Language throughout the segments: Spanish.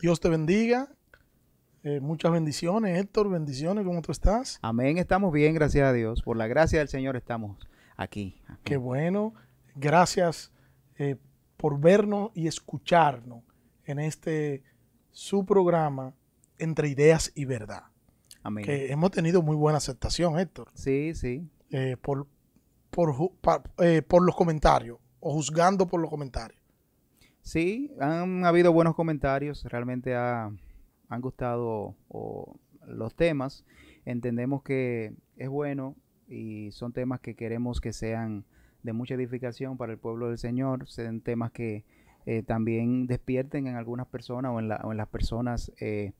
Dios te bendiga. Eh, muchas bendiciones, Héctor. Bendiciones, ¿cómo tú estás? Amén, estamos bien, gracias a Dios. Por la gracia del Señor estamos aquí. Qué bueno. Gracias eh, por vernos y escucharnos en este su programa Entre Ideas y Verdad. Amén. Que hemos tenido muy buena aceptación, Héctor. Sí, sí. Eh, por, por, por los comentarios o juzgando por los comentarios. Sí, han habido buenos comentarios, realmente han gustado los temas. Entendemos que es bueno y son temas que queremos que sean de mucha edificación para el pueblo del Señor, sean temas que eh, también despierten en algunas personas o en, las personas eh,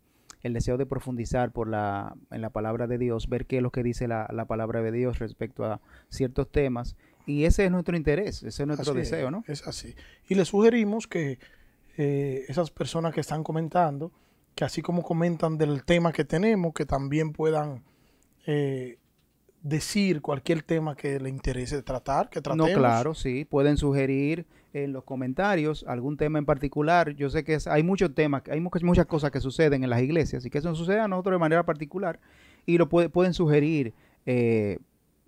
el deseo de profundizar en la palabra de Dios, ver qué es lo que dice la palabra de Dios respecto a ciertos temas y ese es nuestro interés, ese es nuestro deseo, ¿no? Es así. Y le sugerimos que eh, esas personas que están comentando, que así como comentan del tema que tenemos, que también puedan eh, decir cualquier tema que le interese tratar, que tratemos. No, claro, sí. Pueden sugerir en los comentarios algún tema en particular. Yo sé que hay muchos temas, hay muchas, cosas que suceden en las iglesias y que eso sucede a nosotros de manera particular y lo pueden sugerir. Eh,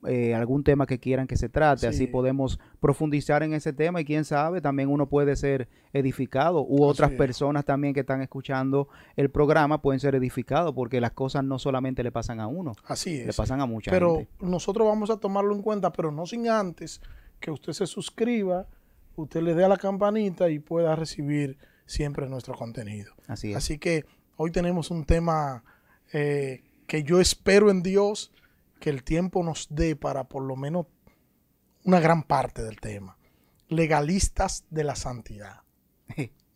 eh, algún tema que quieran que se trate, así podemos profundizar en ese tema y quién sabe, también uno puede ser edificado u otras personas también que están escuchando el programa pueden ser edificados porque las cosas no solamente le pasan a uno, así es. le pasan a mucha pero gente. Pero nosotros vamos a tomarlo en cuenta, pero no sin antes que usted se suscriba, usted le dé a la campanita y pueda recibir siempre nuestro contenido. Así Así que hoy tenemos un tema eh, que yo espero en Dios que el tiempo nos dé para por lo menos una gran parte del tema. Legalistas de la santidad.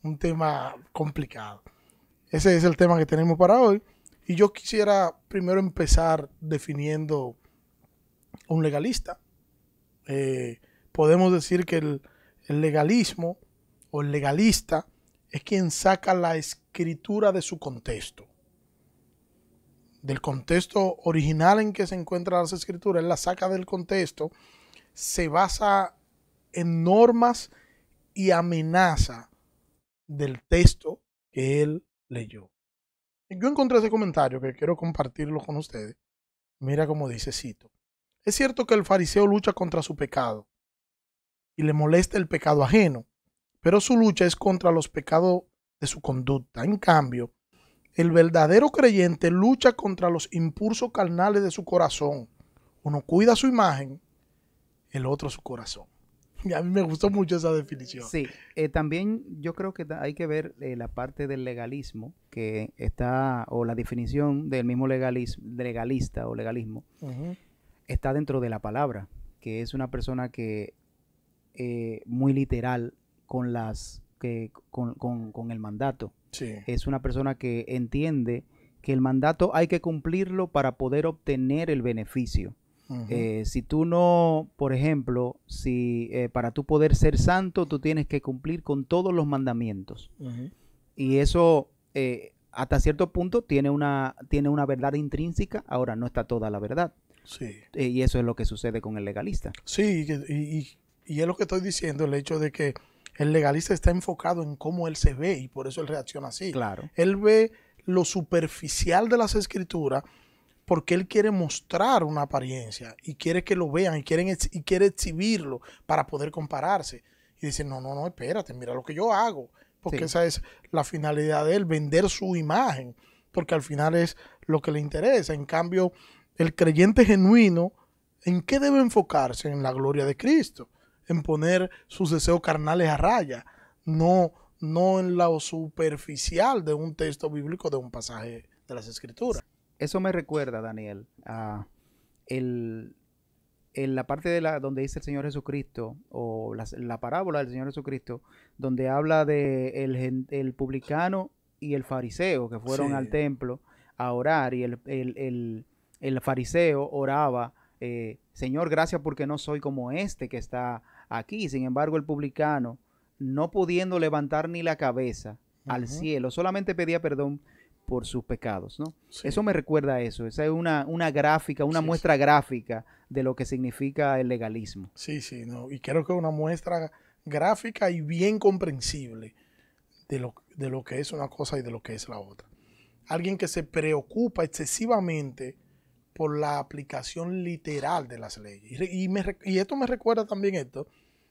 Un tema complicado. Ese es el tema que tenemos para hoy. Y yo quisiera primero empezar definiendo un legalista. Eh, podemos decir que el, el legalismo o el legalista es quien saca la escritura de su contexto del contexto original en que se encuentran las escrituras, él la saca del contexto, se basa en normas y amenaza del texto que él leyó. Yo encontré ese comentario que quiero compartirlo con ustedes. Mira cómo dice, cito. Es cierto que el fariseo lucha contra su pecado y le molesta el pecado ajeno, pero su lucha es contra los pecados de su conducta. En cambio, el verdadero creyente lucha contra los impulsos carnales de su corazón. Uno cuida su imagen, el otro su corazón. Y a mí me gustó mucho esa definición. Sí, eh, también yo creo que hay que ver eh, la parte del legalismo, que está, o la definición del mismo legalismo, legalista o legalismo, está dentro de la palabra, que es una persona que eh, muy literal con las que con, con el mandato es una persona que entiende que el mandato hay que cumplirlo para poder obtener el beneficio. Eh, si tú no, por ejemplo, si eh, para tú poder ser santo, tú tienes que cumplir con todos los mandamientos. Y eso, eh, hasta cierto punto, tiene una, tiene una verdad intrínseca. Ahora, no está toda la verdad. Sí. y eso es lo que sucede con el legalista. Sí, y, y es lo que estoy diciendo, el hecho de que el legalista está enfocado en cómo él se ve y por eso él reacciona así. Claro. Él ve lo superficial de las escrituras porque él quiere mostrar una apariencia y quiere que lo vean y, quieren, y quiere exhibirlo para poder compararse. Y dice, no, no, no, espérate, mira lo que yo hago. Porque esa es la finalidad de él, vender su imagen, porque al final es lo que le interesa. En cambio, el creyente genuino, ¿en qué debe enfocarse? En la gloria de Cristo en poner sus deseos carnales a raya, no, no en lo superficial de un texto bíblico, de un pasaje de las escrituras. Eso me recuerda, Daniel, a el, en la parte de la donde dice el Señor Jesucristo, o la, parábola del Señor Jesucristo, donde habla de el, el publicano y el fariseo que fueron al templo a orar, y el, el, el fariseo oraba, eh, Señor, gracias porque no soy como este que está Aquí, sin embargo, el publicano, no pudiendo levantar ni la cabeza al cielo, solamente pedía perdón por sus pecados, ¿no? Eso me recuerda a eso. Esa es una, una gráfica, una muestra gráfica de lo que significa el legalismo. Sí, sí, no. Y creo que es una muestra gráfica y bien comprensible de lo, de lo que es una cosa y de lo que es la otra. Alguien que se preocupa excesivamente por la aplicación literal de las leyes. Y, y esto me recuerda también esto,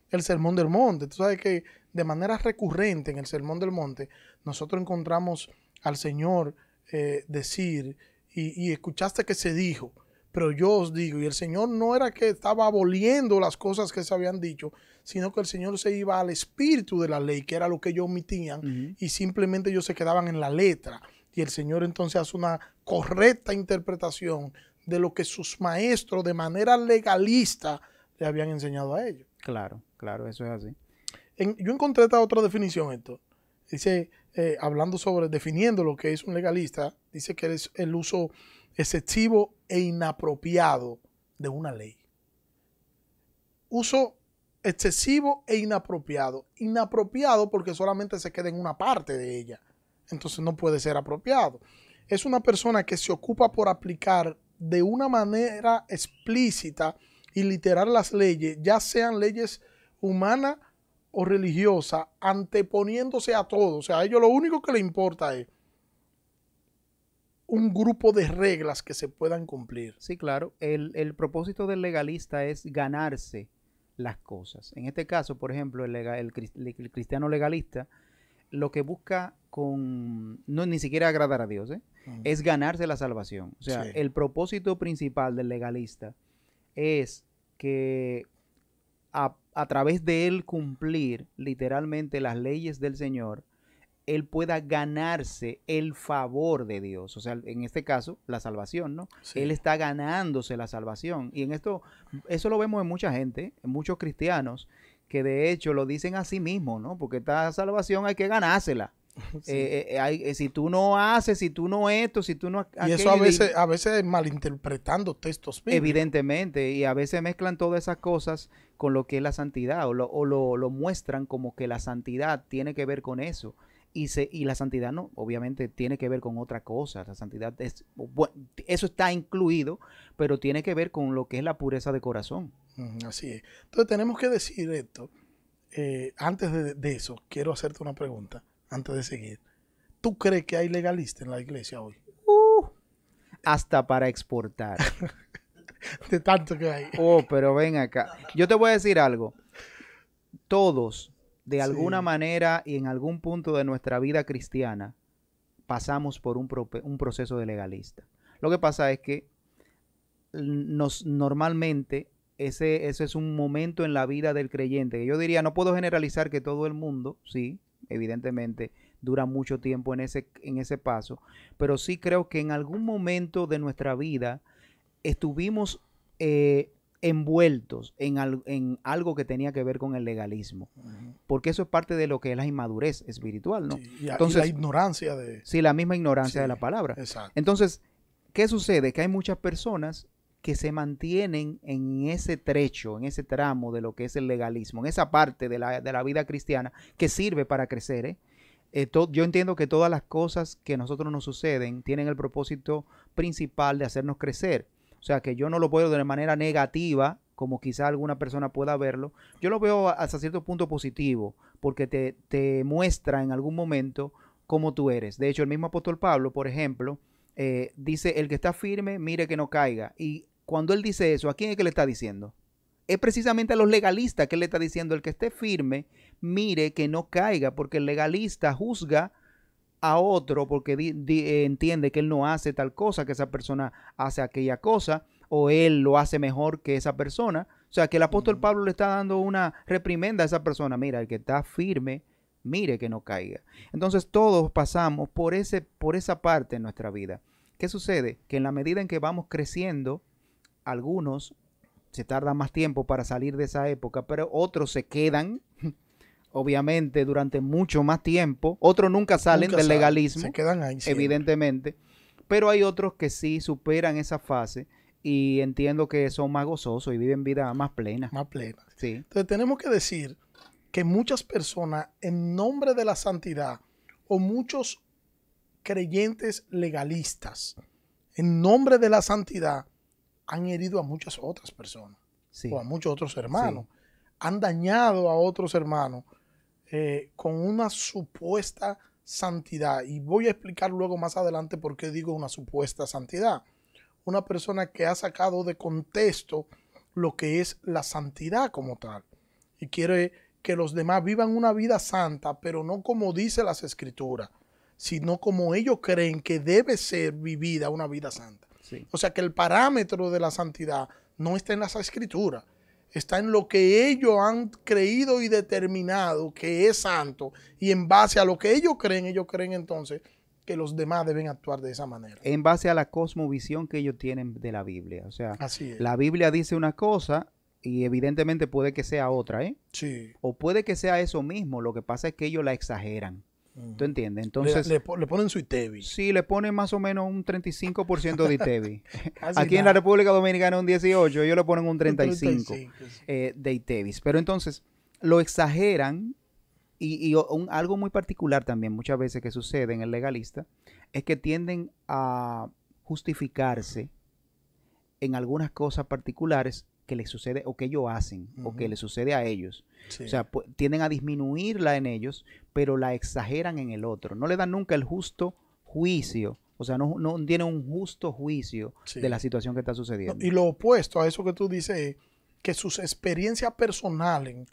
el Sermón del Monte. Tú sabes que de manera recurrente en el Sermón del Monte nosotros encontramos al Señor eh, decir, y, escuchaste que se dijo, pero yo os digo, y el Señor no era que estaba aboliendo las cosas que se habían dicho, sino que el Señor se iba al espíritu de la ley, que era lo que ellos omitían, y simplemente ellos se quedaban en la letra. Y el Señor entonces hace una correcta interpretación de lo que sus maestros de manera legalista le habían enseñado a ellos. Claro, claro, eso es así. yo encontré esta otra definición, esto. Dice, eh, hablando sobre, definiendo lo que es un legalista, dice que es el uso excesivo e inapropiado de una ley. Uso excesivo e inapropiado. Inapropiado porque solamente se queda en una parte de ella. Entonces no puede ser apropiado. Es una persona que se ocupa por aplicar de una manera explícita y literal las leyes, ya sean leyes humanas o religiosas, anteponiéndose a todo. O sea, a ellos lo único que les importa es un grupo de reglas que se puedan cumplir. Sí, claro. El, propósito del legalista es ganarse las cosas. En este caso, por ejemplo, el, el, cristiano legalista lo que busca con no ni siquiera agradar a Dios, ¿eh? Es ganarse la salvación. O sea, el propósito principal del legalista es que a, través de él cumplir literalmente las leyes del Señor, él pueda ganarse el favor de Dios. O sea, en este caso, la salvación, ¿no? Él está ganándose la salvación. Y en esto, eso lo vemos en mucha gente, en muchos cristianos, que de hecho lo dicen a sí mismos, ¿no? Porque esta salvación hay que ganársela. Eh, eh, eh, si tú no haces, si tú no esto, si tú no... Y eso a veces, a veces malinterpretando textos Evidentemente, y a veces mezclan todas esas cosas con lo que es la santidad, o, lo, lo, muestran como que la santidad tiene que ver con eso. Y, se, y la santidad no, obviamente tiene que ver con otra cosa. La santidad es, eso está incluido, pero tiene que ver con lo que es la pureza de corazón. Así es. Entonces tenemos que decir esto. antes de, de eso, quiero hacerte una pregunta antes de seguir. ¿Tú crees que hay legalistas en la iglesia hoy? Uh, hasta para exportar. de tanto que hay. Oh, pero ven acá. Yo te voy a decir algo. Todos, de alguna manera y en algún punto de nuestra vida cristiana, pasamos por un, un proceso de legalista. Lo que pasa es que nos normalmente ese, ese es un momento en la vida del creyente. Yo diría, no puedo generalizar que todo el mundo, sí, evidentemente dura mucho tiempo en ese, en ese paso, pero sí creo que en algún momento de nuestra vida estuvimos eh, envueltos en, en, algo que tenía que ver con el legalismo, porque eso es parte de lo que es la inmadurez espiritual, ¿no? y, Entonces, la ignorancia de... Sí, la misma ignorancia de la palabra. Entonces, ¿qué sucede? Que hay muchas personas que se mantienen en ese trecho, en ese tramo de lo que es el legalismo, en esa parte de la, vida cristiana que sirve para crecer. ¿eh? Eh, yo entiendo que todas las cosas que a nosotros nos suceden tienen el propósito principal de hacernos crecer. O sea, que yo no lo veo de manera negativa, como quizá alguna persona pueda verlo. Yo lo veo hasta cierto punto positivo, porque te, te muestra en algún momento cómo tú eres. De hecho, el mismo apóstol Pablo, por ejemplo, eh, dice, el que está firme, mire que no caiga. Y cuando él dice eso, ¿a quién es que le está diciendo? Es precisamente a los legalistas que él le está diciendo, el que esté firme, mire que no caiga, porque el legalista juzga a otro porque entiende que él no hace tal cosa, que esa persona hace aquella cosa, o él lo hace mejor que esa persona. O sea, que el apóstol Pablo le está dando una reprimenda a esa persona. Mira, el que está firme, mire que no caiga. Entonces todos pasamos por, ese, por esa parte en nuestra vida. ¿Qué sucede? Que en la medida en que vamos creciendo, algunos se tardan más tiempo para salir de esa época, pero otros se quedan, obviamente, durante mucho más tiempo. Otros nunca salen del legalismo, se quedan ahí, evidentemente. Pero hay otros que sí superan esa fase y entiendo que son más gozosos y viven vida más plena. Más plena. Sí. Entonces tenemos que decir que muchas personas, en nombre de la santidad, o muchos creyentes legalistas, en nombre de la santidad, han herido a muchas otras personas o a muchos otros hermanos. Han dañado a otros hermanos eh, con una supuesta santidad. Y voy a explicar luego más adelante por qué digo una supuesta santidad. Una persona que ha sacado de contexto lo que es la santidad como tal. Y quiere que los demás vivan una vida santa, pero no como dice las escrituras, sino como ellos creen que debe ser vivida una vida santa. O sea que el parámetro de la santidad no está en las escrituras, está en lo que ellos han creído y determinado que es santo. Y en base a lo que ellos creen, ellos creen entonces que los demás deben actuar de esa manera. En base a la cosmovisión que ellos tienen de la Biblia. O sea, la Biblia dice una cosa y evidentemente puede que sea otra, ¿eh? Sí. O puede que sea eso mismo, lo que pasa es que ellos la exageran. ¿Tú entiendes? Entonces. Le, ponen su ITEVI. Sí, le ponen más o menos un 35% de ITEVI. Aquí en la República Dominicana un 18, ellos le ponen un 35, eh, de ITEVIs. Pero entonces, lo exageran y, algo muy particular también, muchas veces que sucede en el legalista, es que tienden a justificarse en algunas cosas particulares que les sucede o que ellos hacen o que les sucede a ellos. O sea, tienden a disminuirla en ellos, pero la exageran en el otro. No le dan nunca el justo juicio. O sea, no, no tienen un justo juicio de la situación que está sucediendo. y lo opuesto a eso que tú dices es que sus experiencias personales,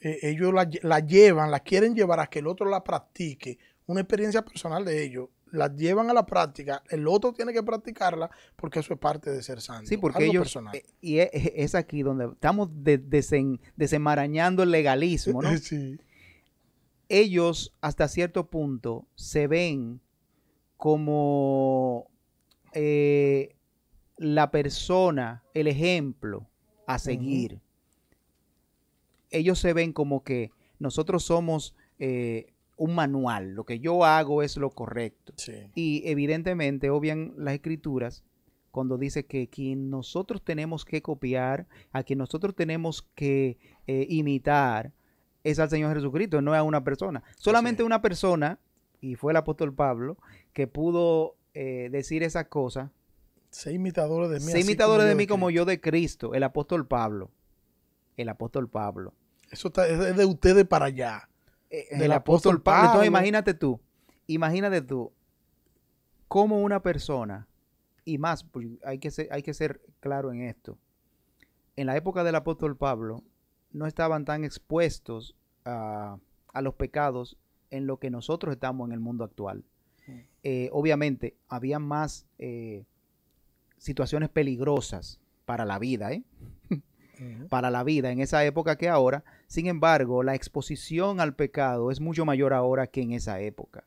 eh, ellos la, la llevan, la quieren llevar a que el otro la practique. Una experiencia personal de ellos la llevan a la práctica, el otro tiene que practicarla porque eso es parte de ser santo. Sí, porque ellos, personal. Eh, y es, aquí donde estamos desenmarañando el legalismo, ¿no? Sí. Ellos hasta cierto punto se ven como eh, la persona, el ejemplo a seguir. Ellos se ven como que nosotros somos eh, un manual, lo que yo hago es lo correcto. Y evidentemente obvian las escrituras cuando dice que quien nosotros tenemos que copiar, a quien nosotros tenemos que eh, imitar, es al Señor Jesucristo, no a una persona. Solamente una persona, y fue el apóstol Pablo, que pudo eh, decir esa cosa. Sé imitadores de mí. Sé imitadores de mí como yo de Cristo, el apóstol Pablo. El apóstol Pablo. Eso es de ustedes para allá. Eh, del apóstol Pablo. Entonces imagínate tú, imagínate tú, cómo una persona, y más, pues, hay que ser, hay que ser claro en esto, en la época del apóstol Pablo no estaban tan expuestos a, los pecados en lo que nosotros estamos en el mundo actual. Eh, obviamente, había más eh, situaciones peligrosas para la vida, ¿eh? Para la vida en esa época que ahora. Sin embargo, la exposición al pecado es mucho mayor ahora que en esa época.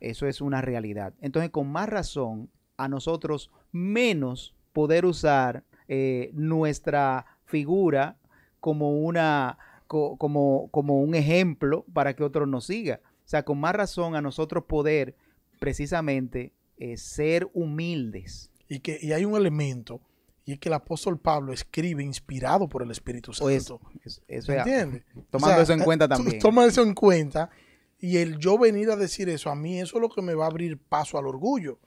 Eso es una realidad. Entonces, con más razón, a nosotros menos poder usar eh, nuestra figura como, una, como, como un ejemplo para que otros nos siga. O sea, con más razón a nosotros poder precisamente eh, ser humildes. Y que y hay un elemento y es que el apóstol Pablo escribe inspirado por el Espíritu pues, Santo. Eso, ¿Entiendes? Tomando eso en cuenta también. Toma eso en cuenta. Y el yo venir a decir eso, a mí eso es lo que me va a abrir paso al orgullo.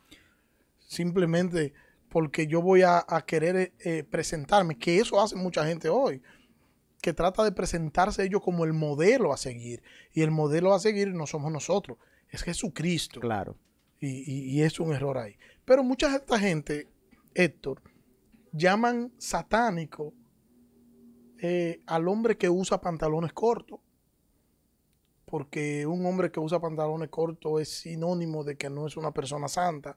Simplemente porque yo voy a, querer eh, presentarme, que eso hace mucha gente hoy, que trata de presentarse ellos como el modelo a seguir. Y el modelo a seguir no somos nosotros, es Jesucristo. Claro. Y, y es un error ahí. Pero mucha de esta gente, Héctor, llaman satánico eh, al hombre que usa pantalones cortos. Porque un hombre que usa pantalones cortos es sinónimo de que no es una persona santa.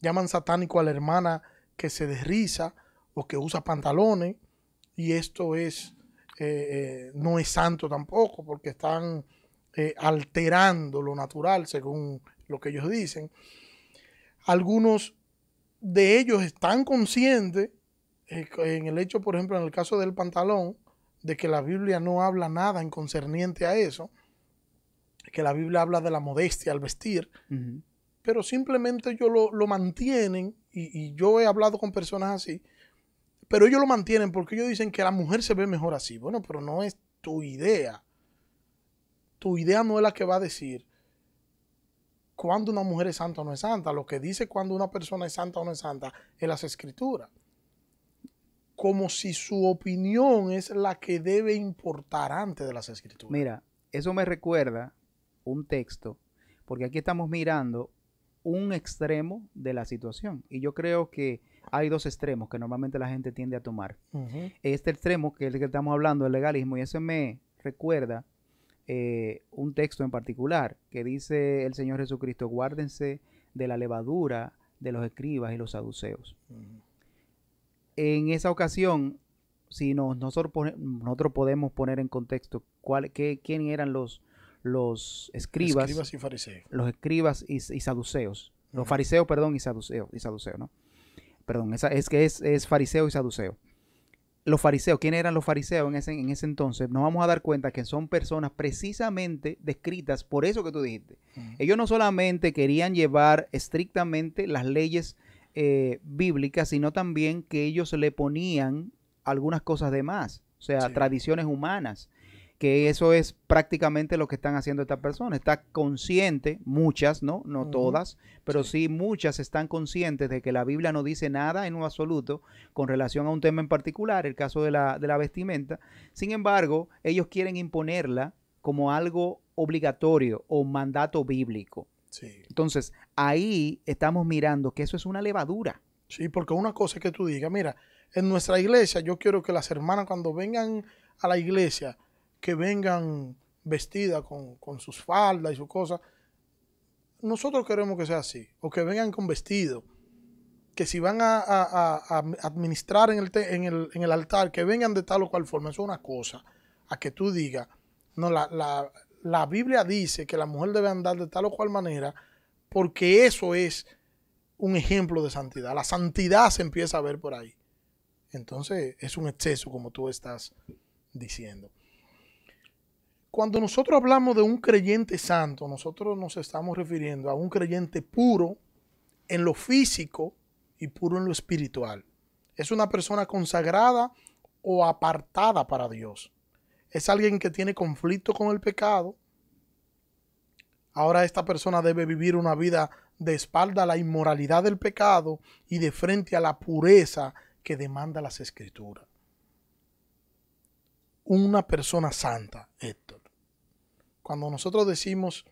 Llaman satánico a la hermana que se desriza o que usa pantalones. Y esto es eh, eh, no es santo tampoco, porque están alterando lo natural, según lo que ellos dicen. Algunos de ellos están conscientes en el hecho, por ejemplo, en el caso del pantalón, de que la Biblia no habla nada en concerniente a eso, que la Biblia habla de la modestia al vestir, pero simplemente ellos lo, mantienen, y, yo he hablado con personas así, pero ellos lo mantienen porque ellos dicen que la mujer se ve mejor así. Bueno, pero no es tu idea. Tu idea no es la que va a decir cuándo una mujer es santa o no es santa. Lo que dice cuando una persona es santa o no es santa es las escrituras como si su opinión es la que debe importar antes de las escrituras. Mira, eso me recuerda un texto, porque aquí estamos mirando un extremo de la situación. Y yo creo que hay dos extremos que normalmente la gente tiende a tomar. Este extremo, que es el que estamos hablando, el legalismo, y ese me recuerda eh, un texto en particular que dice el Señor Jesucristo, guárdense de la levadura de los escribas y los saduceos. En esa ocasión, si nosotros, nosotros podemos poner en contexto cuál, qué, quién eran los, los escribas, y fariseos. Los escribas y, saduceos. Los fariseos, perdón, y saduceos, y saduceos, ¿no? Perdón, esa, es que es, es fariseo y saduceo. Los fariseos, ¿quiénes eran los fariseos en ese, en ese entonces? Nos vamos a dar cuenta que son personas precisamente descritas por eso que tú dijiste. Ellos no solamente querían llevar estrictamente las leyes eh, bíblicas, sino también que ellos le ponían algunas cosas de más, o sea, tradiciones humanas que eso es prácticamente lo que están haciendo estas personas. Está consciente, muchas, ¿no? No todas, pero sí. muchas están conscientes de que la Biblia no dice nada en un absoluto con relación a un tema en particular, el caso de la, de la vestimenta. Sin embargo, ellos quieren imponerla como algo obligatorio o mandato bíblico. Sí. Entonces, ahí estamos mirando que eso es una levadura. Sí, porque una cosa es que tú digas, mira, en nuestra iglesia yo quiero que las hermanas cuando vengan a la iglesia, que vengan vestidas con, sus faldas y sus cosas. Nosotros queremos que sea así, o que vengan con vestido. Que si van a, administrar en el, en, el, en el, altar, que vengan de tal o cual forma. Eso es una cosa. A que tú digas, no, la, la, la Biblia dice que la mujer debe andar de tal o cual manera, porque eso es un ejemplo de santidad. La santidad se empieza a ver por ahí. Entonces es un exceso, como tú estás diciendo. Cuando nosotros hablamos de un creyente santo, nosotros nos estamos refiriendo a un creyente puro en lo físico y puro en lo espiritual. Es una persona consagrada o apartada para Dios. Es alguien que tiene conflicto con el pecado. Ahora esta persona debe vivir una vida de espalda a la inmoralidad del pecado y de frente a la pureza que demanda las escrituras. Una persona santa, Héctor cuando nosotros decimos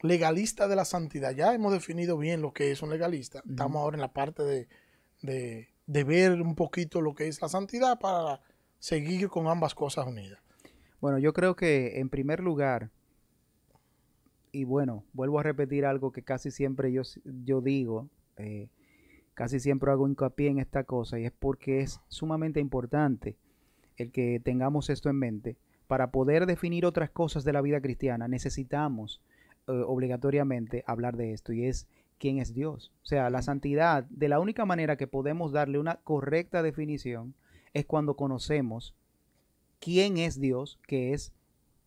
legalista de la santidad, ya hemos definido bien lo que es un legalista. Estamos ahora en la parte de, ver un poquito lo que es la santidad para seguir con ambas cosas unidas. Bueno, yo creo que en primer lugar, y bueno, vuelvo a repetir algo que casi siempre yo, yo digo, eh, casi siempre hago hincapié en esta cosa, y es porque es sumamente importante el que tengamos esto en mente para poder definir otras cosas de la vida cristiana, necesitamos eh, obligatoriamente hablar de esto y es quién es Dios. O sea, la santidad, de la única manera que podemos darle una correcta definición es cuando conocemos quién es Dios, que es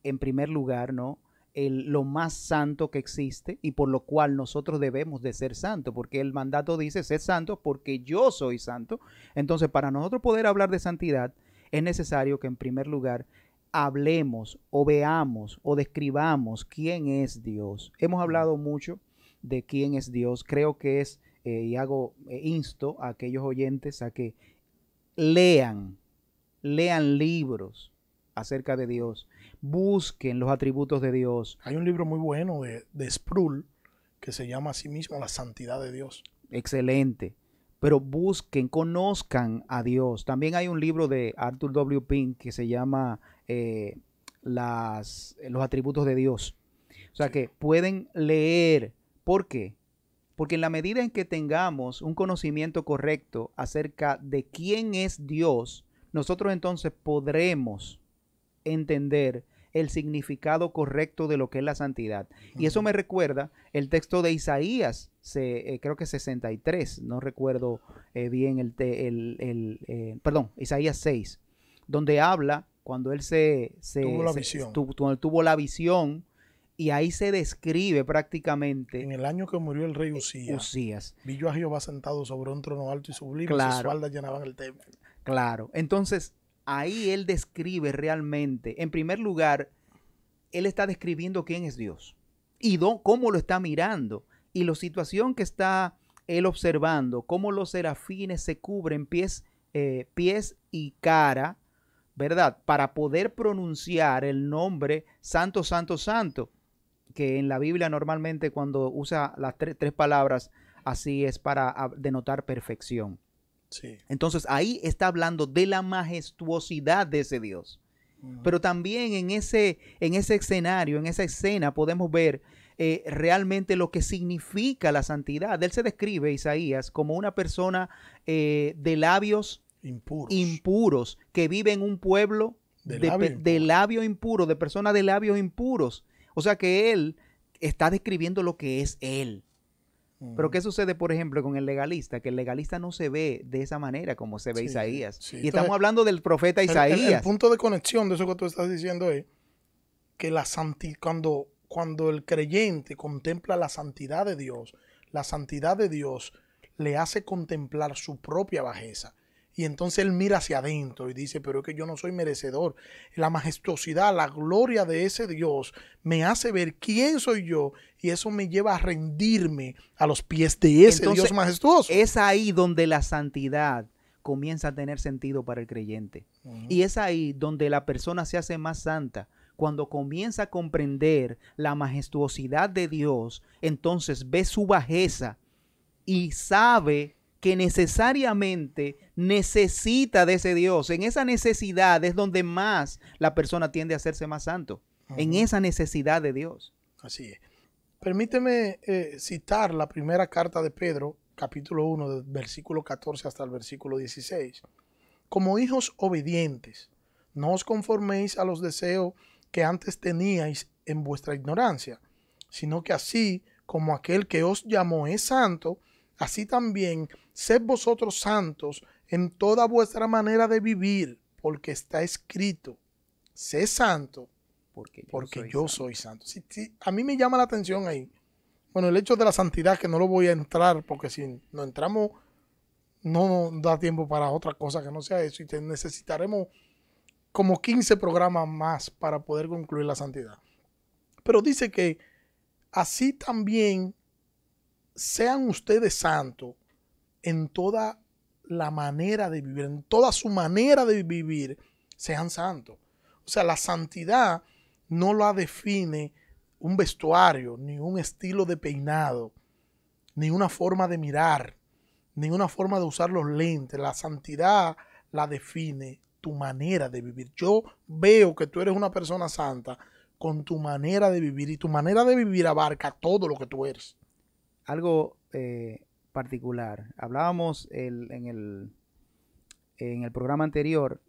en primer lugar, ¿no? El, lo más santo que existe y por lo cual nosotros debemos de ser santos, porque el mandato dice ser santo porque yo soy santo. Entonces, para nosotros poder hablar de santidad, es necesario que en primer lugar hablemos o veamos o describamos quién es Dios. Hemos hablado mucho de quién es Dios. Creo que es, eh, y hago, eh, insto a aquellos oyentes a que lean, lean libros acerca de Dios, busquen los atributos de Dios. Hay un libro muy bueno de, de Sproul que se llama a sí mismo La Santidad de Dios. Excelente pero busquen, conozcan a Dios. También hay un libro de Arthur W. Pink que se llama eh, las, los atributos de Dios. O sea que pueden leer. ¿Por qué? Porque en la medida en que tengamos un conocimiento correcto acerca de quién es Dios, nosotros entonces podremos entender el significado correcto de lo que es la santidad. Y eso me recuerda el texto de Isaías, se, eh, creo que 63, no recuerdo eh, bien el, el, eh, perdón, Isaías 6, donde habla cuando él se, tuvo, la visión. tuvo la visión y ahí se describe prácticamente. En el año que murió el rey Usías. Usías. Vi yo a Jehová sentado sobre un trono alto y sublime, claro, sus espaldas llenaban el templo. Claro. Entonces, ahí él describe realmente, en primer lugar, él está describiendo quién es Dios y cómo lo está mirando y la situación que está él observando, cómo los serafines se cubren pies, eh, pies y cara ¿verdad? Para poder pronunciar el nombre Santo, Santo, Santo, que en la Biblia normalmente cuando usa las tres palabras así es para denotar perfección. Sí. Entonces ahí está hablando de la majestuosidad de ese Dios. Pero también en ese, en ese escenario, en esa escena, podemos ver eh, realmente lo que significa la santidad. Él se describe, Isaías, como una persona eh, de labios impuros. que vive en un pueblo de, labio, impuro. de personas de labios impuros. O sea que él está describiendo lo que es él. Pero ¿qué sucede, por ejemplo, con el legalista? Que el legalista no se ve de esa manera como se ve Isaías. y estamos hablando del profeta Isaías. El, punto de conexión de eso que tú estás diciendo es que la cuando, cuando el creyente contempla la santidad de Dios, la santidad de Dios le hace contemplar su propia bajeza. Y entonces él mira hacia adentro y dice, pero es que yo no soy merecedor. La majestuosidad, la gloria de ese Dios me hace ver quién soy yo y eso me lleva a rendirme a los pies de ese Dios majestuoso. Es ahí donde la santidad comienza a tener sentido para el creyente. Y es ahí donde la persona se hace más santa. Cuando comienza a comprender la majestuosidad de Dios, entonces ve su bajeza y sabe que necesariamente necesita de ese Dios. En esa necesidad es donde más la persona tiende a hacerse más santo. En esa necesidad de Dios. Así es. Permíteme eh, citar la primera carta de Pedro, capítulo 1, del versículo 14 hasta el versículo 16. Como hijos obedientes, no os conforméis a los deseos que antes teníais en vuestra ignorancia, sino que así como aquel que os llamó es santo, así también sed vosotros santos en toda vuestra manera de vivir, porque está escrito, sé santo, porque yo, soy, santo. a mí me llama la atención ahí. Bueno, el hecho de la santidad, que no lo voy a entrar, porque si no entramos, no nos da tiempo para otra cosa que no sea eso, y necesitaremos como 15 programas más para poder concluir la santidad. Pero dice que así también sean ustedes santos en toda la manera de vivir, en toda su manera de vivir, sean santos. O sea, la santidad no la define un vestuario, ni un estilo de peinado, ni una forma de mirar, ni una forma de usar los lentes. La santidad la define tu manera de vivir. Yo veo que tú eres una persona santa con tu manera de vivir y tu manera de vivir abarca todo lo que tú eres. Algo eh, particular. Hablábamos en, el, en el programa anterior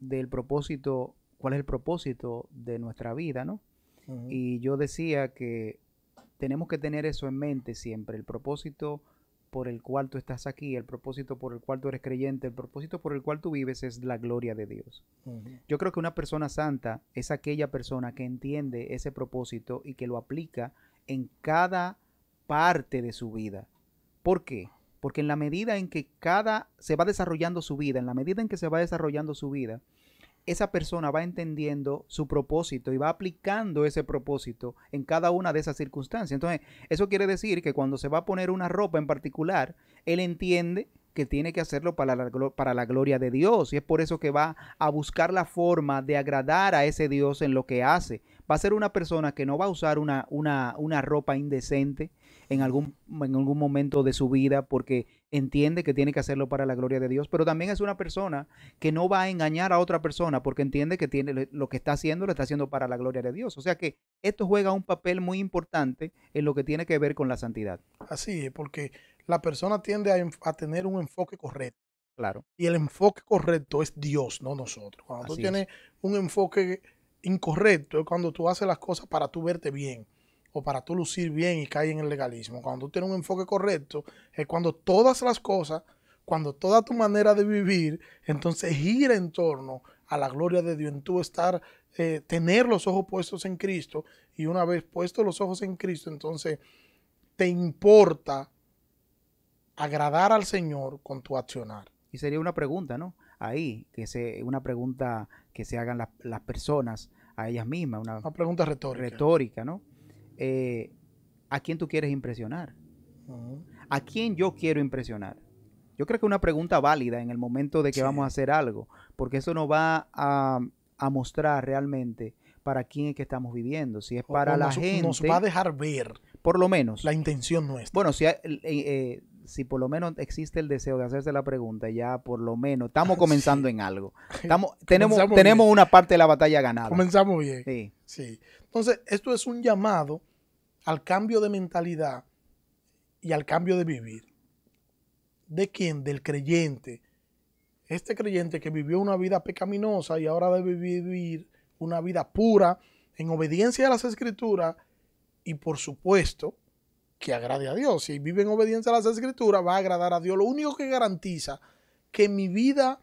del propósito, cuál es el propósito de nuestra vida, ¿no? Y yo decía que tenemos que tener eso en mente siempre, el propósito por el cual tú estás aquí, el propósito por el cual tú eres creyente, el propósito por el cual tú vives es la gloria de Dios. Yo creo que una persona santa es aquella persona que entiende ese propósito y que lo aplica en cada parte de su vida. ¿Por qué? Porque en la medida en que cada se va desarrollando su vida, en la medida en que se va desarrollando su vida, esa persona va entendiendo su propósito y va aplicando ese propósito en cada una de esas circunstancias. Entonces, eso quiere decir que cuando se va a poner una ropa en particular, él entiende que tiene que hacerlo para la, para la gloria de Dios y es por eso que va a buscar la forma de agradar a ese Dios en lo que hace. Va a ser una persona que no va a usar una, una, una ropa indecente, en algún, en algún momento de su vida porque entiende que tiene que hacerlo para la gloria de Dios, pero también es una persona que no va a engañar a otra persona porque entiende que tiene lo que está haciendo lo está haciendo para la gloria de Dios. O sea que esto juega un papel muy importante en lo que tiene que ver con la santidad. Así es, porque la persona tiende a, tener un enfoque correcto. Claro. Y el enfoque correcto es Dios, no nosotros. Cuando tú tienes un enfoque incorrecto es cuando tú haces las cosas para tú verte bien o para tú lucir bien y caer en el legalismo. Cuando tú tienes un enfoque correcto, es cuando todas las cosas, cuando toda tu manera de vivir, entonces gira en torno a la gloria de Dios, en tú estar, eh, tener los ojos puestos en Cristo y una vez puestos los ojos en Cristo, entonces te importa agradar al Señor con tu accionar. Y sería una pregunta, ¿no? Ahí, que sea una pregunta que se hagan las personas a ellas mismas. Una, una pregunta retórica. Retórica, ¿no? Eh, ¿a quién tú quieres impresionar? ¿A quién yo quiero impresionar? Yo creo que una pregunta válida en el momento de que vamos a hacer algo, porque eso nos va a, mostrar realmente para quién es que estamos viviendo. Si es para la gente. Nos va a dejar ver. Por lo menos. La intención nuestra. Bueno, si, eh, eh, si por lo menos existe el deseo de hacerse la pregunta, ya por lo menos estamos comenzando en algo. Estamos, tenemos tenemos una parte de la batalla ganada. Comenzamos bien. Sí. sí. Entonces, esto es un llamado al cambio de mentalidad y al cambio de vivir. ¿De quién? Del creyente. Este creyente que vivió una vida pecaminosa y ahora debe vivir una vida pura en obediencia a las escrituras y por supuesto que agrade a Dios. Si vive en obediencia a las escrituras, va a agradar a Dios. Lo único que garantiza que mi vida,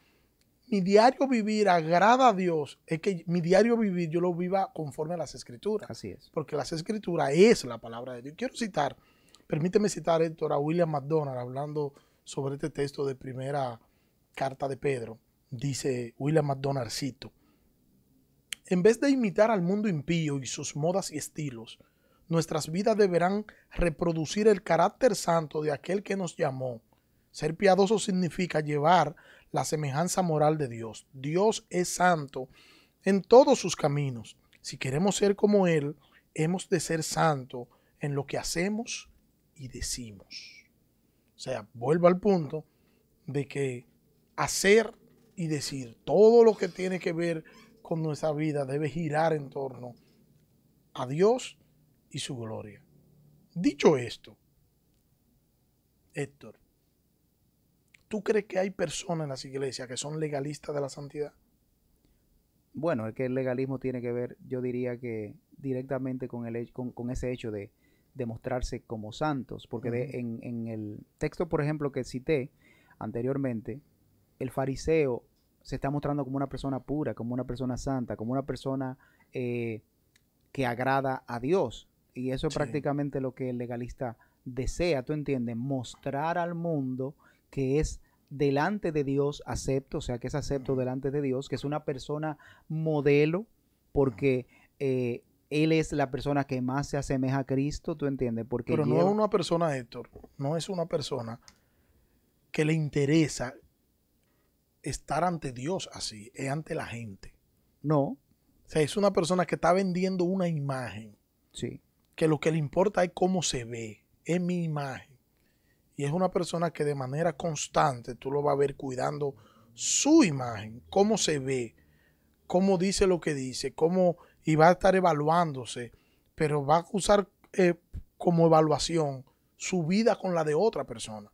mi diario vivir agrada a Dios es que mi diario vivir yo lo viva conforme a las escrituras. Así es. Porque las escrituras es la palabra de Dios. Quiero citar, permíteme citar, Héctor, a William McDonald hablando sobre este texto de primera carta de Pedro. Dice William McDonald, cito, en vez de imitar al mundo impío y sus modas y estilos, nuestras vidas deberán reproducir el carácter santo de aquel que nos llamó. Ser piadoso significa llevar la semejanza moral de Dios. Dios es santo en todos sus caminos. Si queremos ser como Él, hemos de ser santo en lo que hacemos y decimos. O sea, vuelvo al punto de que hacer y decir todo lo que tiene que ver con nuestra vida debe girar en torno a Dios y su gloria. Dicho esto, Héctor, ¿tú crees que hay personas en las iglesias que son legalistas de la santidad? Bueno, es que el legalismo tiene que ver, yo diría que directamente con, el, con, con ese hecho de demostrarse como santos, porque en, en, el texto, por ejemplo, que cité anteriormente, el fariseo se está mostrando como una persona pura, como una persona santa, como una persona eh, que agrada a Dios. Y eso es prácticamente lo que el legalista desea, ¿tú entiendes? Mostrar al mundo que es delante de Dios acepto, o sea, que es acepto delante de Dios, que es una persona modelo, porque eh, Él es la persona que más se asemeja a Cristo, ¿tú entiendes? Porque Pero no es una persona, Héctor, no es una persona que le interesa estar ante Dios así, es ante la gente. No. O sea, es una persona que está vendiendo una imagen. Sí que lo que le importa es cómo se ve, es mi imagen. Y es una persona que de manera constante tú lo vas a ver cuidando su imagen, cómo se ve, cómo dice lo que dice, cómo y va a estar evaluándose, pero va a usar eh, como evaluación su vida con la de otra persona.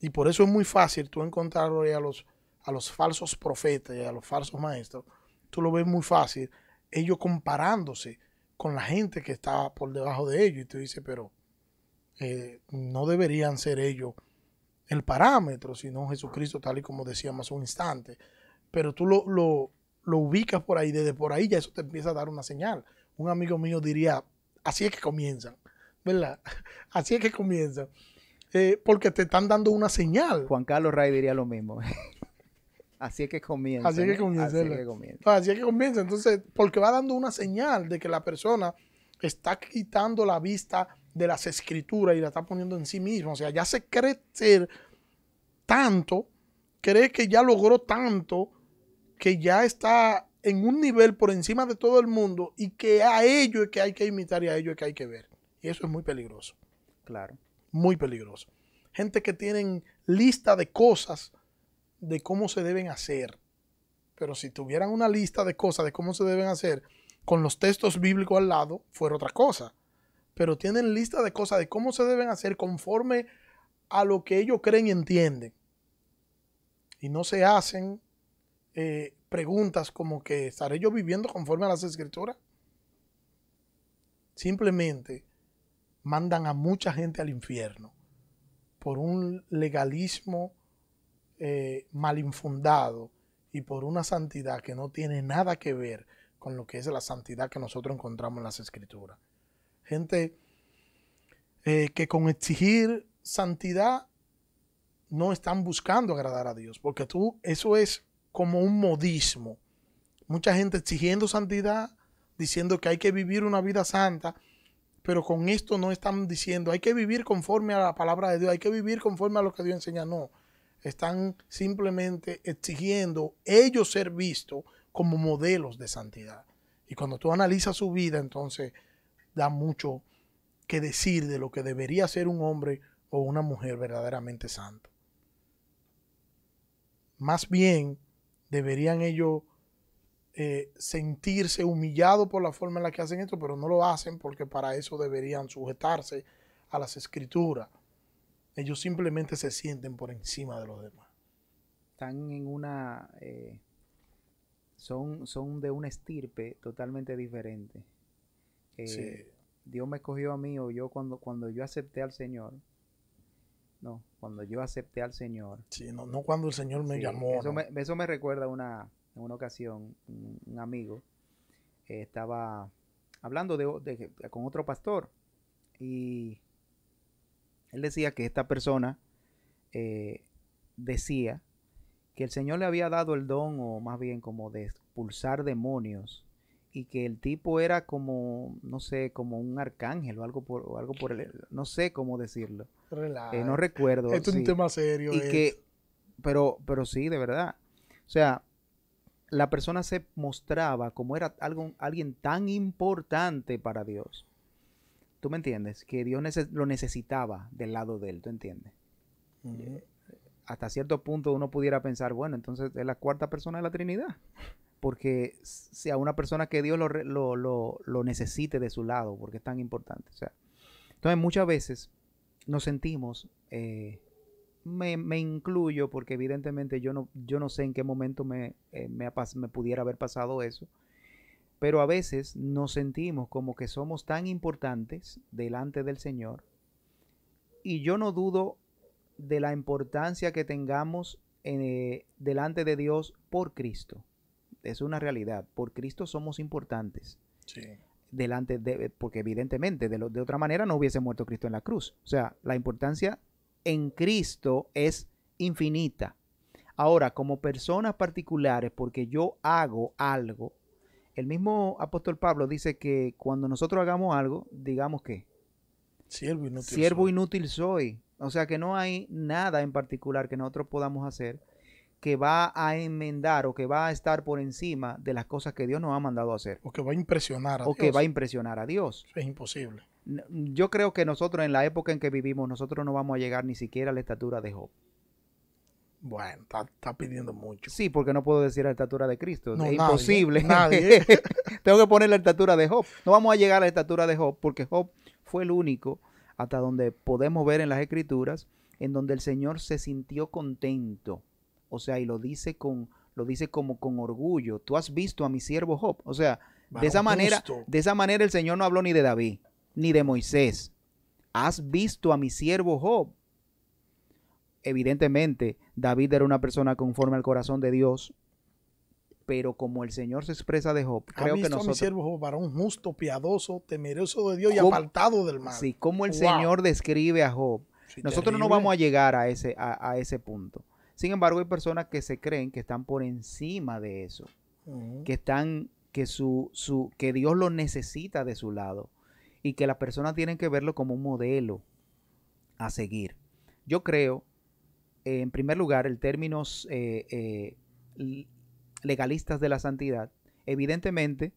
Y por eso es muy fácil tú encontrar a los, a los falsos profetas y a los falsos maestros. Tú lo ves muy fácil, ellos comparándose con la gente que está por debajo de ellos. Y tú dices, pero eh, no deberían ser ellos el parámetro, sino Jesucristo, tal y como decíamos un instante. Pero tú lo, lo, ubicas por ahí, desde por ahí ya eso te empieza a dar una señal. Un amigo mío diría, así es que comienzan, ¿verdad? Así es que comienzan. Eh, porque te están dando una señal. Juan Carlos Ray diría lo mismo. Así es que comienza. Así es que comienza. Así es que comienza. Así es que comienza. Entonces, porque va dando una señal de que la persona está quitando la vista de las escrituras y la está poniendo en sí mismo. O sea, ya se cree ser tanto, cree que ya logró tanto, que ya está en un nivel por encima de todo el mundo y que a ello es que hay que imitar y a ello es que hay que ver. Y eso es muy peligroso. Claro. Muy peligroso. Gente que tienen lista de cosas de cómo se deben hacer. Pero si tuvieran una lista de cosas de cómo se deben hacer con los textos bíblicos al lado, fuera otra cosa. Pero tienen lista de cosas de cómo se deben hacer conforme a lo que ellos creen y entienden. Y no se hacen eh, preguntas como que ¿estaré yo viviendo conforme a las escrituras? Simplemente mandan a mucha gente al infierno por un legalismo eh, mal infundado y por una santidad que no tiene nada que ver con lo que es la santidad que nosotros encontramos en las escrituras. Gente eh, que con exigir santidad no están buscando agradar a Dios, porque tú, eso es como un modismo. Mucha gente exigiendo santidad, diciendo que hay que vivir una vida santa, pero con esto no están diciendo hay que vivir conforme a la palabra de Dios, hay que vivir conforme a lo que Dios enseña. No, están simplemente exigiendo ellos ser vistos como modelos de santidad. Y cuando tú analizas su vida, entonces da mucho que decir de lo que debería ser un hombre o una mujer verdaderamente santo. Más bien, deberían ellos eh, sentirse humillados por la forma en la que hacen esto, pero no lo hacen porque para eso deberían sujetarse a las escrituras. Ellos simplemente se sienten por encima de los demás. Están en una... Eh, son, son de una estirpe totalmente diferente. Eh, Dios me escogió a mí o yo cuando, cuando yo acepté al Señor. No, cuando yo acepté al Señor. Sí, no, no cuando el Señor me llamó. Eso, me, eso me recuerda una, en una ocasión, un, amigo eh, estaba hablando de, con otro pastor y él decía que esta persona eh, decía que el Señor le había dado el don, o más bien como de expulsar demonios, y que el tipo era como, no sé, como un arcángel o algo por, algo por el, no sé cómo decirlo. Eh, no recuerdo. Esto es un tema serio. Y que, pero, pero sí, de verdad. O sea, la persona se mostraba como era algo, alguien tan importante para Dios. ¿Tú me entiendes? Que Dios lo necesitaba del lado de él, ¿tú entiendes? Hasta cierto punto uno pudiera pensar, bueno, entonces es la cuarta persona de la Trinidad. Porque sea una persona que Dios lo, lo, necesite de su lado, porque es tan importante. Sea, entonces muchas veces nos sentimos eh, me, incluyo porque evidentemente yo no, yo no sé en qué momento me, eh, me, pudiera haber pasado eso. Pero a veces nos sentimos como que somos tan importantes delante del Señor. Y yo no dudo de la importancia que tengamos eh, delante de Dios por Cristo. Es una realidad. Por Cristo somos importantes. Delante de, porque evidentemente de, de otra manera no hubiese muerto Cristo en la cruz. O sea, la importancia en Cristo es infinita. Ahora, como personas particulares, porque yo hago algo, el mismo apóstol Pablo dice que cuando nosotros hagamos algo, digamos que siervo inútil, siervo soy. inútil soy. O sea que no hay nada en particular que nosotros podamos hacer que va a enmendar o que va a estar por encima de las cosas que Dios nos ha mandado a hacer. O que va a impresionar a Dios. O que va a impresionar a Dios. es imposible yo creo que nosotros en la época en que vivimos, nosotros no vamos a llegar ni siquiera a la estatura de Job. Bueno, está, pidiendo mucho. Sí, porque no puedo decir la estatura de Cristo. es imposible. Nadie. Tengo que poner la estatura de Job. No vamos a llegar a la estatura de Job porque Job fue el único hasta donde podemos ver en las escrituras en donde el Señor se sintió contento. O sea, y lo dice con lo dice como con orgullo. Tú has visto a mi siervo Job. O sea, de esa manera, de esa manera el Señor no habló ni de David ni de Moisés. ¿Has visto a mi siervo Job? Evidentemente, David era una persona conforme al corazón de Dios, pero como el Señor se expresa de Job, creo que nosotros... a mi siervo Job, varón justo, piadoso, temeroso de Dios y apartado del mal. Sí, como el Señor describe a Job. nosotros no vamos a llegar a ese, a, ese punto. Sin embargo, hay personas que se creen que están por encima de eso, que están, que su, su, que Dios lo necesita de su lado y que las personas tienen que verlo como un modelo a seguir. Yo creo, eh, en primer lugar, el términos eh, eh, legalistas de la santidad, evidentemente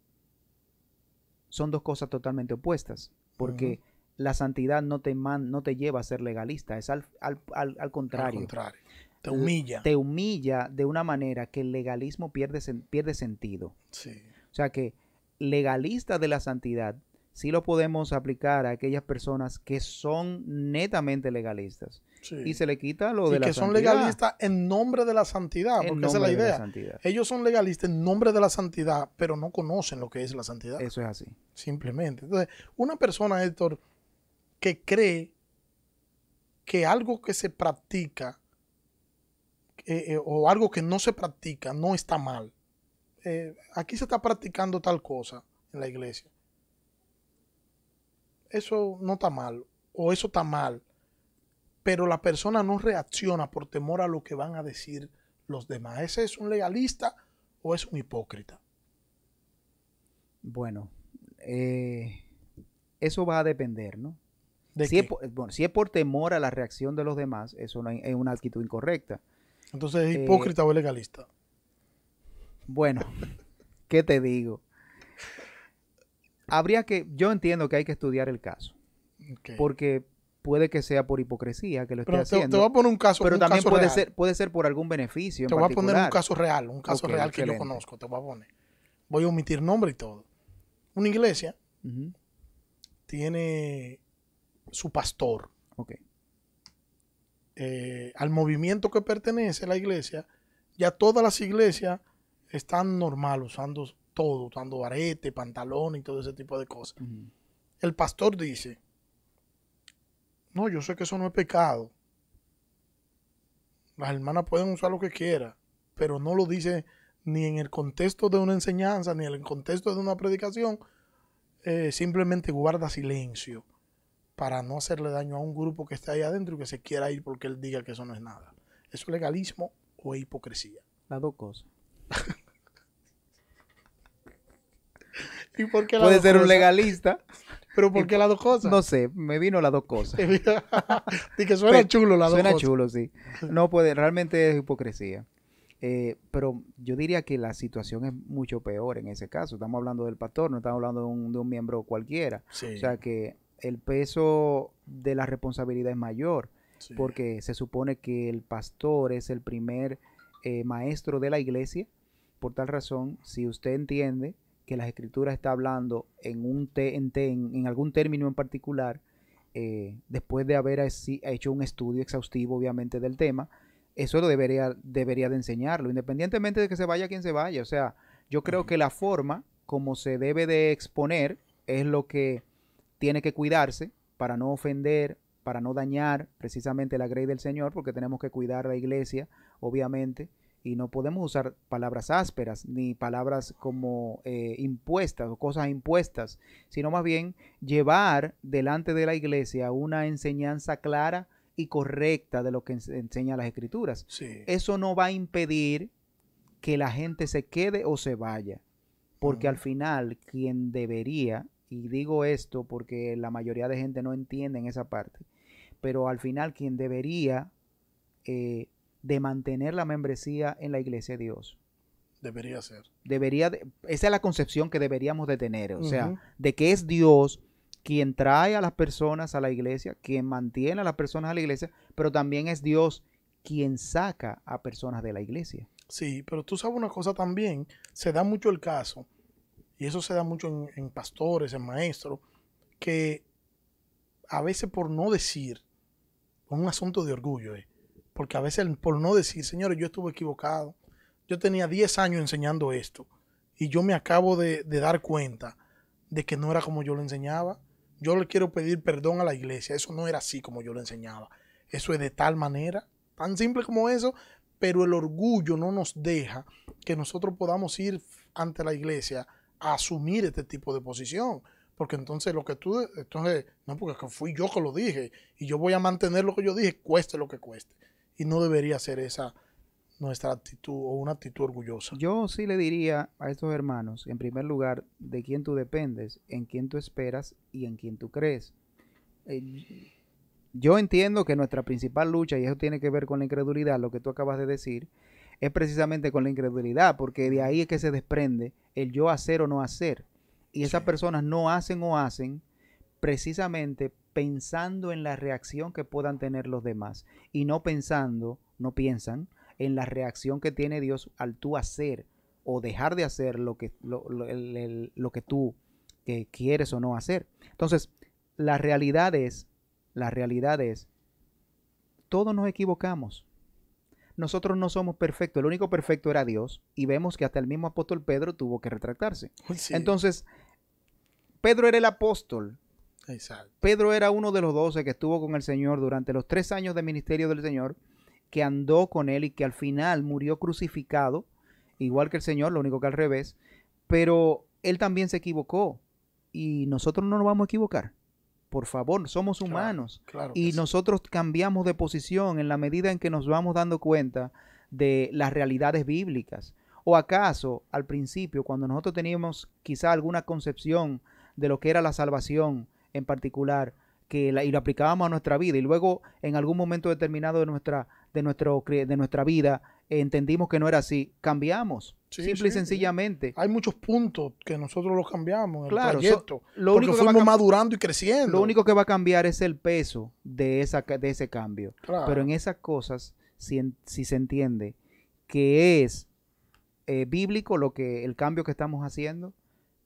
son dos cosas totalmente opuestas, porque la santidad no te, man, no te lleva a ser legalista, es al, al, al, contrario. Al contrario. Te humilla. Te humilla de una manera que el legalismo pierde, pierde sentido. Sí. O sea que legalista de la santidad sí lo podemos aplicar a aquellas personas que son netamente legalistas. Y se le quita lo de y que son legalistas en nombre de la santidad, porque esa es la idea. Ellos son legalistas en nombre de la santidad, pero no conocen lo que es la santidad. Eso es así. Simplemente. Entonces, una persona, Héctor, que cree que algo que se practica eh, eh, o algo que no se practica no está mal. Eh, aquí se está practicando tal cosa en la iglesia eso no está mal o eso está mal, pero la persona no reacciona por temor a lo que van a decir los demás. ¿Ese es un legalista o es un hipócrita? Bueno, eso va a depender, ¿no? si, Es por, si es por temor a la reacción de los demás, eso no es una actitud incorrecta. Entonces, ¿es Eh, hipócrita o es legalista? Bueno, ¿qué te digo? Habría que, yo entiendo que hay que estudiar el caso, porque puede que sea por hipocresía que lo esté Pero te, te haciendo, voy a poner un caso, pero un también caso puede real. ser, puede ser por algún beneficio en Te voy a poner un caso real, un caso real que yo conozco, te voy a poner. Voy a omitir nombre y todo. Una iglesia tiene su pastor. ok. Eh, al movimiento que pertenece la iglesia, ya todas las iglesias están normal, usando todo, usando arete, pantalón y todo ese tipo de cosas. El pastor dice, no, yo sé que eso no es pecado. Las hermanas pueden usar lo que quieran, pero no lo dice ni en el contexto de una enseñanza, ni en el contexto de una predicación. eh, simplemente guarda silencio para no hacerle daño a un grupo que está ahí adentro y que se quiera ir porque él diga que eso no es nada. ¿Eso es legalismo o es hipocresía? Las dos cosas. ¿Y por qué Puede ser un legalista, ¿Pero por qué las dos cosas? no sé, me vino las dos cosas. y que suena chulo las dos Suena cosas. chulo, sí. No puede, realmente es hipocresía. Eh, pero yo diría que la situación es mucho peor en ese caso. Estamos hablando del pastor, no estamos hablando de un, de un miembro cualquiera. Sí, O sea que el peso de la responsabilidad es mayor, sí. porque se supone que el pastor es el primer eh, maestro de la iglesia. Por tal razón, si usted entiende que las escrituras está hablando en, un te- en, te- en- en algún término en particular, eh, después de haber así- hecho un estudio exhaustivo, obviamente, del tema, eso lo debería, debería de enseñarlo, independientemente de que se vaya quien se vaya. O sea, yo creo que la forma como se debe de exponer es lo que tiene que cuidarse para no ofender, para no dañar precisamente la grey del Señor, porque tenemos que cuidar la iglesia, obviamente, y no podemos usar palabras ásperas ni palabras como eh, impuestas o cosas impuestas, sino más bien llevar delante de la iglesia una enseñanza clara y correcta de lo que ens- enseña las escrituras. Sí. Eso no va a impedir que la gente se quede o se vaya, porque al Ujú. final quien debería, y digo esto porque la mayoría de gente no entiende en esa parte, pero al final quien debería eh, de mantener la membresía en la iglesia de Dios. Debería ser. Debería de- esa es la concepción que deberíamos de tener, o sea, de que es Dios quien trae a las personas a la iglesia, quien mantiene a las personas a la iglesia, pero también es Dios quien saca a personas de la iglesia. Sí, pero tú sabes una cosa también, se da mucho el caso, y eso se da mucho en, pastores, en maestros, que a veces por no decir, un asunto de orgullo, eh, porque a veces por no decir, señores, yo estuve equivocado, yo tenía 10 años enseñando esto, y yo me acabo de, de dar cuenta de que no era como yo lo enseñaba, yo le quiero pedir perdón a la iglesia, eso no era así como yo lo enseñaba, eso es de tal manera, tan simple como eso, pero el orgullo no nos deja que nosotros podamos ir ante la iglesia asumir este tipo de posición. Porque entonces lo que tú, entonces, no, porque fui yo que lo dije y yo voy a mantener lo que yo dije, cueste lo que cueste. Y no debería ser esa nuestra actitud o una actitud orgullosa. Yo sí le diría a estos hermanos, en primer lugar, de quién tú dependes, en quién tú esperas y en quién tú crees. Eh, yo entiendo que nuestra principal lucha, y eso tiene que ver con la incredulidad, lo que tú acabas de decir, es precisamente con la incredulidad, porque de ahí es que se desprende el yo hacer o no hacer. Y esas Sí. personas no hacen o hacen precisamente pensando en la reacción que puedan tener los demás y no pensando, no piensan en la reacción que tiene Dios al tú hacer o dejar de hacer lo que, lo, lo- el- el- lo que tú que quieres o no hacer. Entonces, la realidad es, la realidad es, todos nos equivocamos. Nosotros no somos perfectos, el único perfecto era Dios y vemos que hasta el mismo apóstol Pedro tuvo que retractarse. Sí, Entonces, Pedro era el apóstol, exacto. Pedro era uno de los doce que estuvo con el Señor durante los tres años de ministerio del Señor, que andó con él y que al final murió crucificado, igual que el Señor, lo único que al revés, pero él también se equivocó y nosotros no nos vamos a equivocar. Por favor, somos humanos Claro y sí. nosotros cambiamos de posición en la medida en que nos vamos dando cuenta de las realidades bíblicas. ¿O acaso al principio, cuando nosotros teníamos quizá alguna concepción de lo que era la salvación en particular, que la- y lo aplicábamos a nuestra vida y luego en algún momento determinado de nuestra de, nuestro, de nuestra vida entendimos que no era así, cambiamos. simple y sencillamente. Hay muchos puntos que nosotros los cambiamos en el proyecto. lo único que fuimos madurando y creciendo. Lo único que va a cambiar es el peso de, esa, de ese cambio. Pero en esas cosas, si, si se entiende que es eh, bíblico lo que el cambio que estamos haciendo,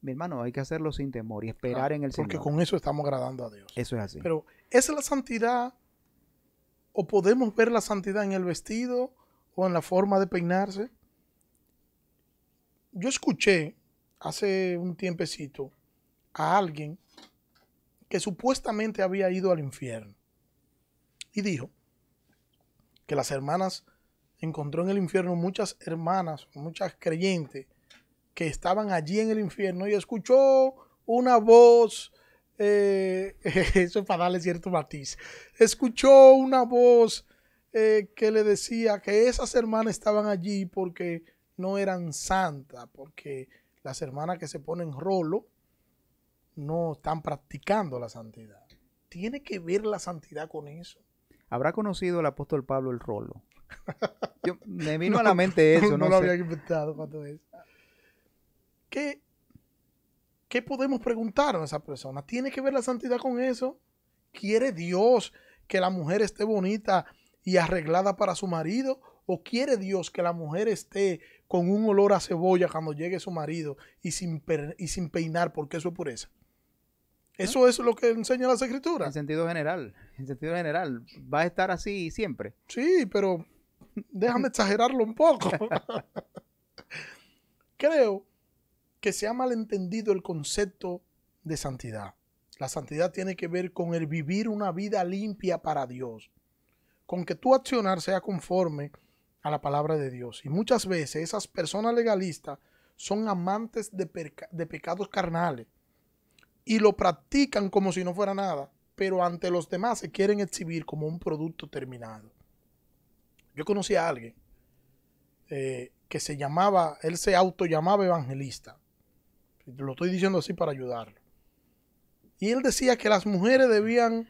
mi hermano, hay que hacerlo sin temor y esperar en el Señor. Porque con eso estamos agradando a Dios. Eso es así. Pero, ¿es la santidad o podemos ver la santidad en el vestido o en la forma de peinarse? Yo escuché hace un tiempecito a alguien que supuestamente había ido al infierno y dijo que las hermanas encontró en el infierno muchas hermanas, muchas creyentes que estaban allí en el infierno y escuchó una voz, eh, eso es para darle cierto matiz, escuchó una voz eh, que le decía que esas hermanas estaban allí porque no eran santas, porque las hermanas que se ponen rolo no están practicando la santidad. ¿Tiene que ver la santidad con eso? ¿Habrá conocido el apóstol Pablo el rolo? me vino a la mente eso. No, no lo había inventado cuando es. ¿qué, ¿qué podemos preguntar a esa persona? ¿Tiene que ver la santidad con eso? ¿Quiere Dios que la mujer esté bonita y arreglada para su marido? ¿O quiere Dios que la mujer esté con un olor a cebolla cuando llegue su marido y sin, y sin peinar porque eso es pureza? Eso es lo que enseña las escrituras. En sentido general, en sentido general, va a estar así siempre. Sí, pero déjame exagerarlo un poco. Creo que se ha malentendido el concepto de santidad. La santidad tiene que ver con el vivir una vida limpia para Dios, con que tu accionar sea conforme a la palabra de Dios. Y muchas veces esas personas legalistas son amantes de, pecados carnales y lo practican como si no fuera nada, pero ante los demás se quieren exhibir como un producto terminado. Yo conocí a alguien eh, que se llamaba, él se auto llamaba evangelista. Lo estoy diciendo así para ayudarlo. Y él decía que las mujeres debían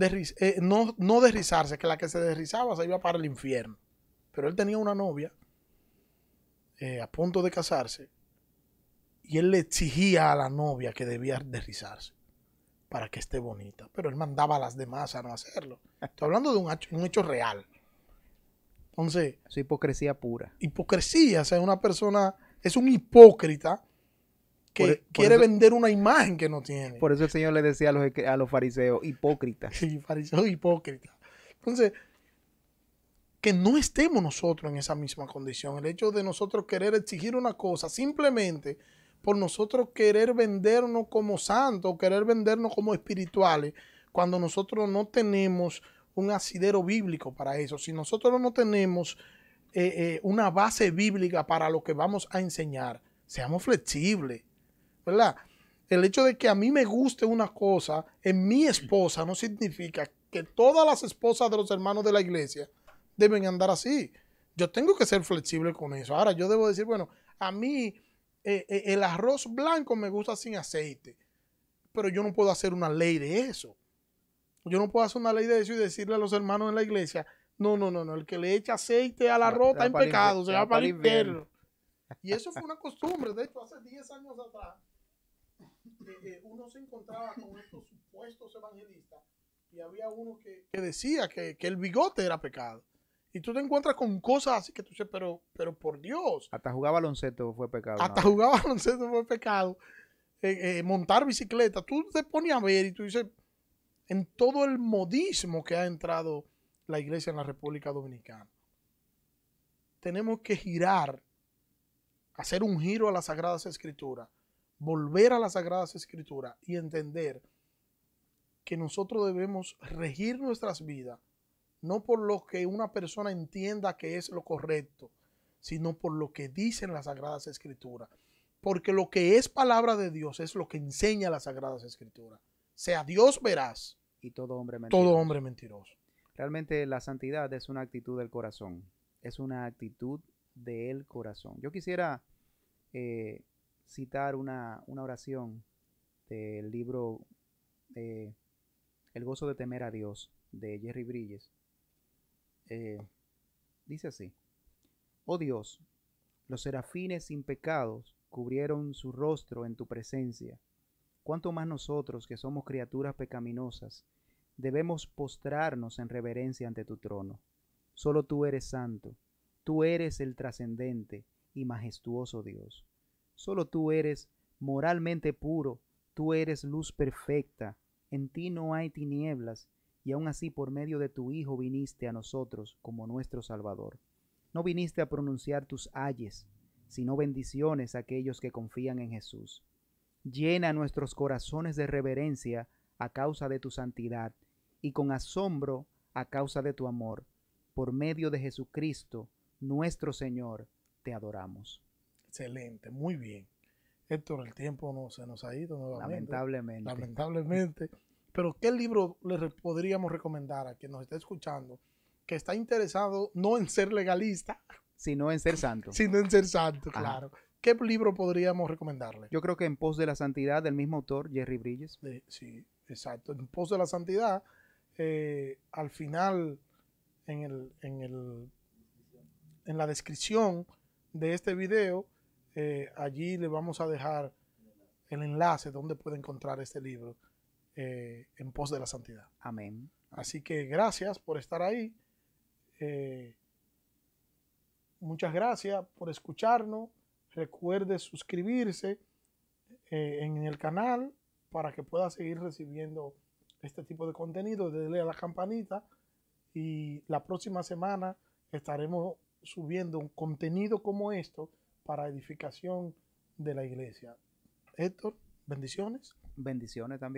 eh, no, no derrizarse, que la que se derrizaba se iba para el infierno. Pero él tenía una novia eh, a punto de casarse y él le exigía a la novia que debía derrizarse para que esté bonita. Pero él mandaba a las demás a no hacerlo. Estoy hablando de un hecho, un hecho real. Entonces. Es hipocresía pura. Hipocresía, o sea, una persona es un hipócrita que e, quiere vender una imagen que no tiene. Por eso el Señor le decía a los, a los fariseos, hipócritas. Sí, fariseos hipócritas. Entonces, que no estemos nosotros en esa misma condición. El hecho de nosotros querer exigir una cosa simplemente por nosotros querer vendernos como santos, querer vendernos como espirituales, cuando nosotros no tenemos un asidero bíblico para eso, si nosotros no tenemos eh, eh, una base bíblica para lo que vamos a enseñar, seamos flexibles, ¿verdad? El hecho de que a mí me guste una cosa en mi esposa no significa que todas las esposas de los hermanos de la iglesia deben andar así. Yo tengo que ser flexible con eso. Ahora, yo debo decir, bueno, a mí eh, eh, el arroz blanco me gusta sin aceite, pero yo no puedo hacer una ley de eso. Yo no puedo hacer una ley de eso y decirle a los hermanos en la iglesia, no, no, no, no, el que le echa aceite al arroz está en pecado, se va para el infierno. Y eso fue una costumbre, de hecho, hace 10 años atrás, eh, uno se encontraba con estos supuestos evangelistas y había uno que, decía que, que el bigote era pecado. Y tú te encuentras con cosas así que tú dices, pero, pero por Dios. Hasta jugar baloncesto fue pecado. Hasta jugar baloncesto fue pecado. Eh, eh, montar bicicleta. Tú te pones a ver y tú dices, en todo el modismo que ha entrado la iglesia en la República Dominicana, tenemos que girar, hacer un giro a las Sagradas Escrituras, volver a las Sagradas Escrituras y entender que nosotros debemos regir nuestras vidas no por lo que una persona entienda que es lo correcto, sino por lo que dicen las Sagradas Escrituras. Porque lo que es palabra de Dios es lo que enseña las Sagradas Escrituras. Sea Dios verás. Y todo hombre mentiroso. Todo hombre mentiroso. Realmente la santidad es una actitud del corazón. Es una actitud del corazón. Yo quisiera eh, citar una, oración del libro eh, El gozo de temer a Dios de Jerry Bridges Eh, dice así, oh Dios, los serafines sin pecados cubrieron su rostro en tu presencia. ¿Cuánto más nosotros, que somos criaturas pecaminosas, debemos postrarnos en reverencia ante tu trono? Solo tú eres santo, tú eres el trascendente y majestuoso Dios. Solo tú eres moralmente puro, tú eres luz perfecta, en ti no hay tinieblas, y aun así por medio de tu Hijo viniste a nosotros como nuestro Salvador. No viniste a pronunciar tus ayes, sino bendiciones a aquellos que confían en Jesús. Llena nuestros corazones de reverencia a causa de tu santidad y con asombro a causa de tu amor. Por medio de Jesucristo, nuestro Señor, te adoramos. Excelente, muy bien. Héctor, el tiempo no se nos ha ido nuevamente. Lamentablemente. Lamentablemente. Pero, ¿qué libro le podríamos recomendar a quien nos está escuchando que está interesado no en ser legalista, sino en ser santo? sino en ser santo, claro. ¿Qué libro podríamos recomendarle? Yo creo que En pos de la santidad del mismo autor, Jerry Bridges. sí, exacto. En pos de la santidad, eh, al final, en, el, en, el, en la descripción de este video, eh, allí le vamos a dejar el enlace donde puede encontrar este libro eh, en pos de la santidad. Amén. Así que gracias por estar ahí. Eh, muchas gracias por escucharnos. Recuerde suscribirse en el canal para que pueda seguir recibiendo este tipo de contenido. Dele a la campanita y la próxima semana estaremos subiendo un contenido como esto para edificación de la iglesia. Héctor, bendiciones. Bendiciones también.